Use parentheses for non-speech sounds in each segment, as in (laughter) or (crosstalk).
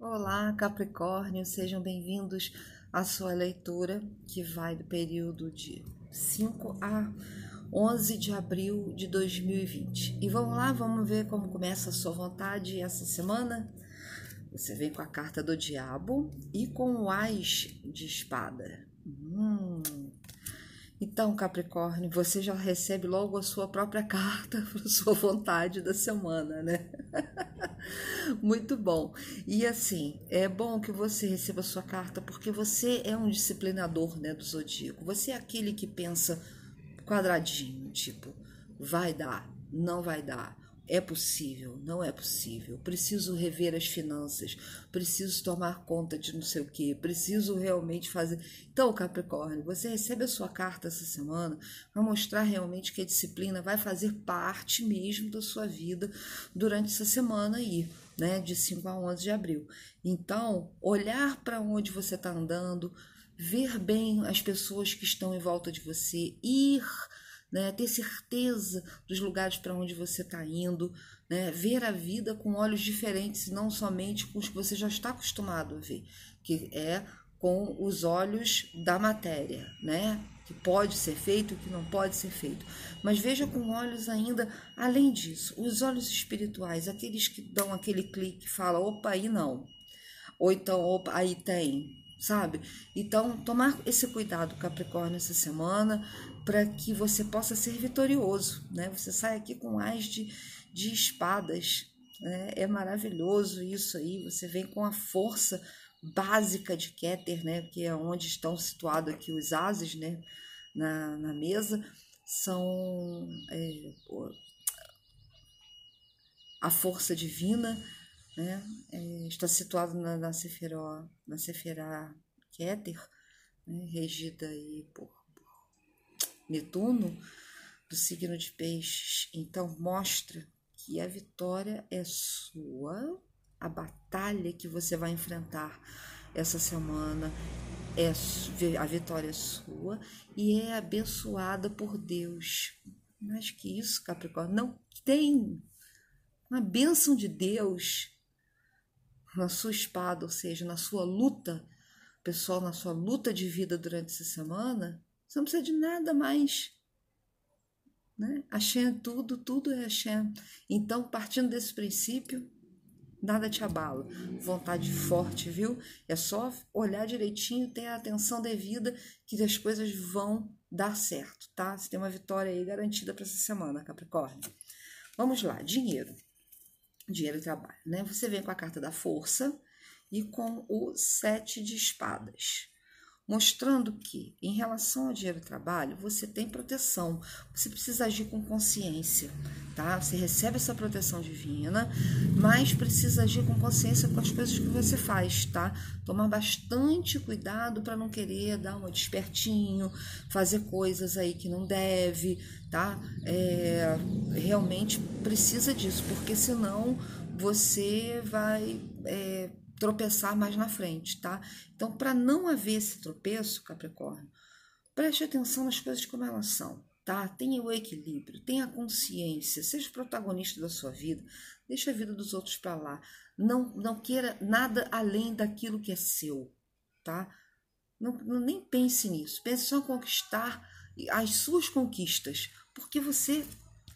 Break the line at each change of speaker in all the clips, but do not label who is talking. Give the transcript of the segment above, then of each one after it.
Olá, Capricórnio, sejam bem-vindos à sua leitura que vai do período de 5 a 11 de abril de 2020. E vamos lá, vamos ver como começa a sua vontade essa semana. Você vem com a carta do Diabo e com o Ás de Espada. Hum, então, Capricórnio, você já recebe logo a sua própria (laughs) carta para sua vontade da semana, né? (laughs) (laughs) Muito bom. E assim, é bom que você receba sua carta porque você é um disciplinador, né, do zodíaco. Você é aquele que pensa quadradinho, tipo, vai dar, não vai dar é possível, não é possível. Preciso rever as finanças, preciso tomar conta de não sei o que, preciso realmente fazer. Então, Capricórnio, você recebe a sua carta essa semana para mostrar realmente que a disciplina vai fazer parte mesmo da sua vida durante essa semana aí, né, de 5 a 11 de abril. Então, olhar para onde você está andando, ver bem as pessoas que estão em volta de você, ir né? ter certeza dos lugares para onde você está indo, né? ver a vida com olhos diferentes, não somente com os que você já está acostumado a ver, que é com os olhos da matéria, né? que pode ser feito, que não pode ser feito. Mas veja com olhos ainda além disso, os olhos espirituais, aqueles que dão aquele clique, fala, opa, aí não. Ou então, opa, aí tem, sabe? Então, tomar esse cuidado, Capricórnio, essa semana, para que você possa ser vitorioso, né? Você sai aqui com as de, de espadas, né? É maravilhoso isso aí, você vem com a força básica de Keter, né? Que é onde estão situados aqui os ases, né? Na, na mesa, são é, a força divina, né? É, está situado na, na Seferó, na Seferá Keter, né? regida aí por, por Netuno, do signo de peixes. Então, mostra que a vitória é sua, a batalha que você vai enfrentar essa semana é a vitória é sua e é abençoada por Deus. Mais que isso, Capricórnio, não tem uma bênção de Deus na sua espada, ou seja, na sua luta pessoal, na sua luta de vida durante essa semana, você não precisa de nada mais. Né? Hashem é tudo, tudo é Hashem. Então, partindo desse princípio, nada te abala. Vontade forte, viu? É só olhar direitinho, ter a atenção devida, que as coisas vão dar certo, tá? Você tem uma vitória aí garantida para essa semana, Capricórnio. Vamos lá, dinheiro dinheiro e trabalho, né? Você vem com a carta da força e com o sete de espadas, mostrando que, em relação ao dinheiro e trabalho, você tem proteção, você precisa agir com consciência, tá? Você recebe essa proteção divina, mas precisa agir com consciência com as coisas que você faz, tá? Tomar bastante cuidado para não querer dar uma despertinho, fazer coisas aí que não deve, tá? É, realmente precisa disso, porque senão você vai é, tropeçar mais na frente, tá? Então, para não haver esse tropeço, Capricórnio, preste atenção nas coisas como elas são, tá? Tenha o equilíbrio, tenha a consciência, seja protagonista da sua vida, deixa a vida dos outros para lá. Não, não queira nada além daquilo que é seu, tá? Não, não, nem pense nisso. Pense só em conquistar as suas conquistas, porque você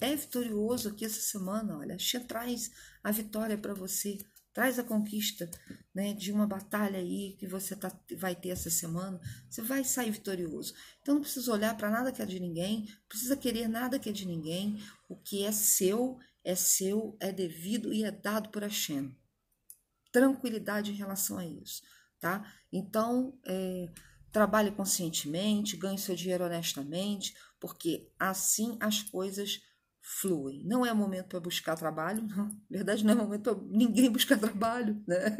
é vitorioso aqui essa semana. Olha, a traz a vitória para você traz a conquista né, de uma batalha aí que você tá, vai ter essa semana, você vai sair vitorioso. Então não precisa olhar para nada que é de ninguém, precisa querer nada que é de ninguém. O que é seu, é seu, é devido e é dado por Hashem. Tranquilidade em relação a isso, tá? Então, é, trabalhe conscientemente, ganhe seu dinheiro honestamente, porque assim as coisas fluem. Não é momento para buscar trabalho, não. Na verdade, não é momento para ninguém (laughs) buscar trabalho, né?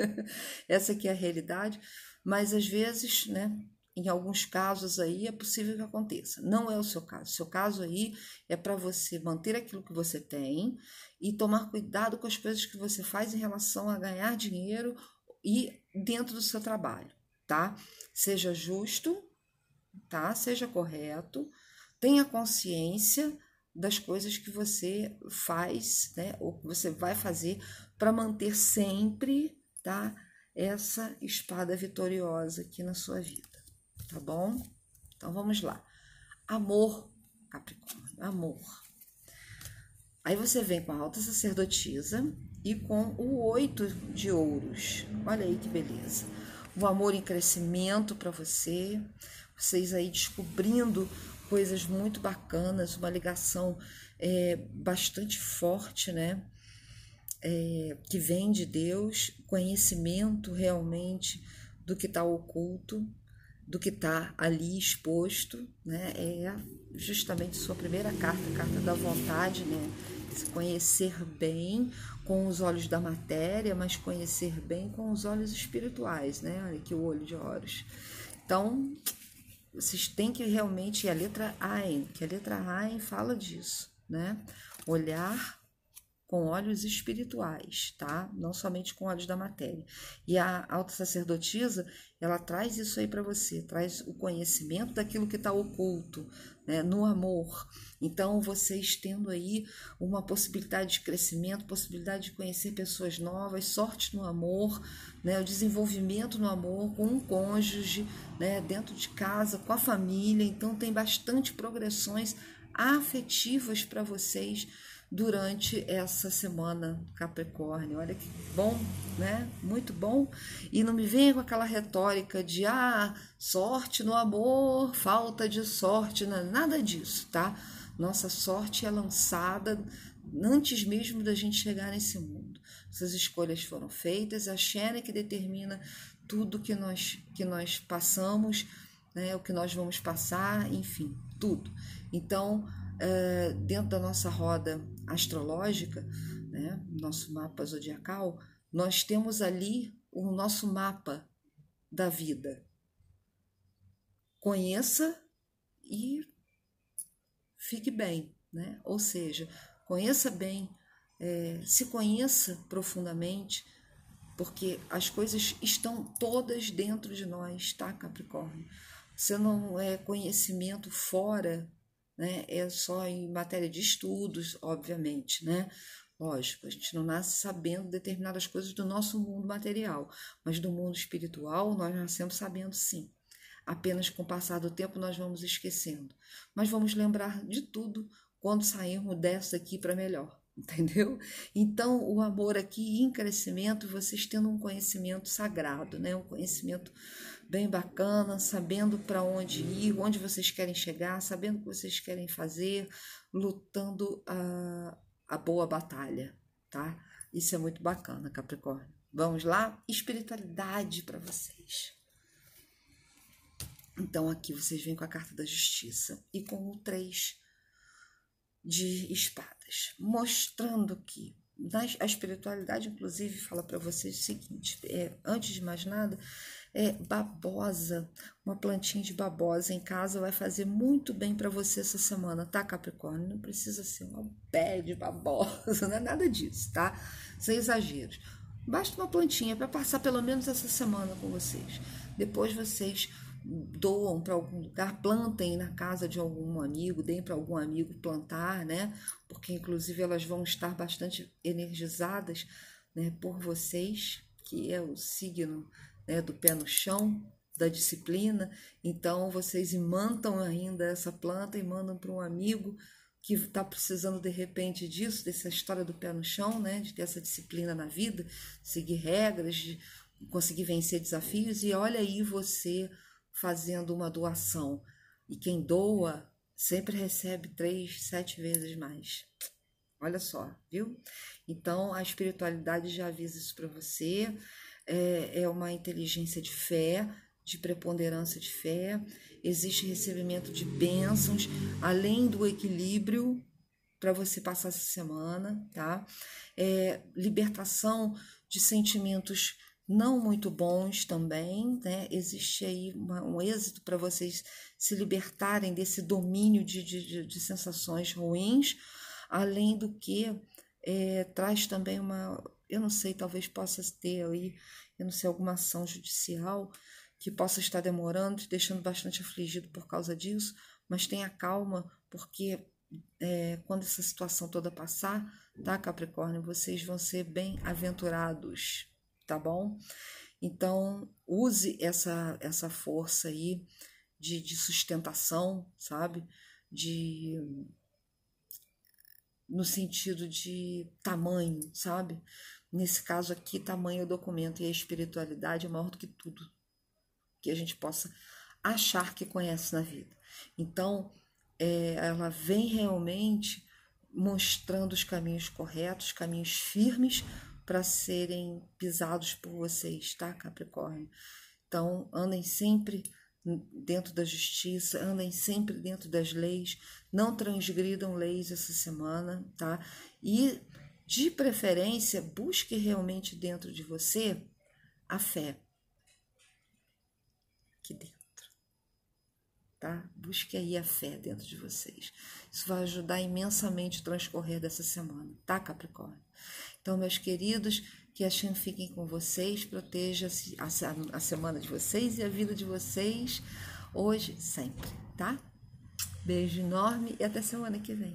Essa aqui é a realidade, mas às vezes, né, em alguns casos aí é possível que aconteça. Não é o seu caso. O seu caso aí é para você manter aquilo que você tem e tomar cuidado com as coisas que você faz em relação a ganhar dinheiro e dentro do seu trabalho, tá? Seja justo, tá? Seja correto, tenha consciência das coisas que você faz, né, ou que você vai fazer para manter sempre, tá, essa espada vitoriosa aqui na sua vida, tá bom? Então vamos lá. Amor, Capricórnio, amor. Aí você vem com a alta sacerdotisa e com o oito de ouros. Olha aí que beleza. O amor em crescimento para você, vocês aí descobrindo coisas muito bacanas, uma ligação é, bastante forte, né? É, que vem de Deus, conhecimento realmente do que está oculto, do que está ali exposto, né? É justamente sua primeira carta, a carta da vontade, né? Se conhecer bem com os olhos da matéria, mas conhecer bem com os olhos espirituais, né? Olha aqui o olho de Horus. Então, vocês têm que realmente, a letra Ain, que a letra Ain fala disso, né? Olhar com olhos espirituais, tá? Não somente com olhos da matéria. E a alta sacerdotisa, ela traz isso aí para você, traz o conhecimento daquilo que está oculto, né? No amor. Então, vocês tendo aí uma possibilidade de crescimento, possibilidade de conhecer pessoas novas, sorte no amor, né? O desenvolvimento no amor com um cônjuge, né? Dentro de casa, com a família. Então, tem bastante progressões afetivas para vocês durante essa semana Capricórnio. Olha que bom, né? Muito bom. E não me venha com aquela retórica de ah, sorte no amor, falta de sorte, nada disso, tá? Nossa sorte é lançada antes mesmo da gente chegar nesse mundo. Essas escolhas foram feitas, a Xena que determina tudo que nós que nós passamos, né, o que nós vamos passar, enfim, tudo. Então, dentro da nossa roda astrológica, né, nosso mapa zodiacal, nós temos ali o nosso mapa da vida. Conheça e fique bem, né? Ou seja, conheça bem, é, se conheça profundamente, porque as coisas estão todas dentro de nós, tá, Capricórnio? Você não é conhecimento fora né? É só em matéria de estudos, obviamente, né? Lógico, a gente não nasce sabendo determinadas coisas do nosso mundo material, mas do mundo espiritual nós nascemos sabendo sim. Apenas com o passar do tempo nós vamos esquecendo. Mas vamos lembrar de tudo quando sairmos dessa aqui para melhor, entendeu? Então, o amor aqui em crescimento, vocês tendo um conhecimento sagrado, né? Um conhecimento bem bacana, sabendo para onde ir, onde vocês querem chegar, sabendo o que vocês querem fazer, lutando a, a boa batalha, tá? Isso é muito bacana, Capricórnio. Vamos lá? Espiritualidade para vocês. Então, aqui vocês vêm com a carta da justiça e com o três de espadas, mostrando que a espiritualidade, inclusive, fala para vocês o seguinte: é, antes de mais nada, é, babosa, uma plantinha de babosa em casa vai fazer muito bem para você essa semana, tá, Capricórnio? Não precisa ser uma pé de babosa, (laughs) não é nada disso, tá? Sem exageros. Basta uma plantinha para passar pelo menos essa semana com vocês. Depois vocês doam para algum lugar, plantem na casa de algum amigo, deem para algum amigo plantar, né? Porque inclusive elas vão estar bastante energizadas, né, por vocês, que é o signo né, do pé no chão, da disciplina. Então, vocês imantam ainda essa planta e mandam para um amigo que está precisando de repente disso, dessa história do pé no chão, né, de ter essa disciplina na vida, seguir regras, de conseguir vencer desafios. E olha aí você fazendo uma doação. E quem doa sempre recebe três, sete vezes mais. Olha só, viu? Então a espiritualidade já avisa isso para você é, é uma inteligência de fé, de preponderância de fé, existe recebimento de bênçãos, além do equilíbrio para você passar essa semana, tá? É, libertação de sentimentos não muito bons também, né? Existe aí uma, um êxito para vocês se libertarem desse domínio de, de, de sensações ruins, além do que é, traz também uma eu não sei, talvez possa ter aí, eu não sei, alguma ação judicial que possa estar demorando, te deixando bastante afligido por causa disso, mas tenha calma, porque é, quando essa situação toda passar, tá, Capricórnio, vocês vão ser bem aventurados, tá bom? Então, use essa, essa força aí de, de sustentação, sabe? De no sentido de tamanho, sabe? Nesse caso aqui, tamanho é documento e a espiritualidade é maior do que tudo que a gente possa achar que conhece na vida. Então, é, ela vem realmente mostrando os caminhos corretos, caminhos firmes para serem pisados por vocês, tá, Capricórnio? Então, andem sempre dentro da justiça, andem sempre dentro das leis, não transgridam leis essa semana, tá? E, de preferência, busque realmente dentro de você a fé. Aqui dentro. Tá? Busque aí a fé dentro de vocês. Isso vai ajudar imensamente o transcorrer dessa semana, tá, Capricórnio? Então, meus queridos, que a Shem fiquem com vocês, proteja a semana de vocês e a vida de vocês hoje, sempre, tá? Beijo enorme e até semana que vem.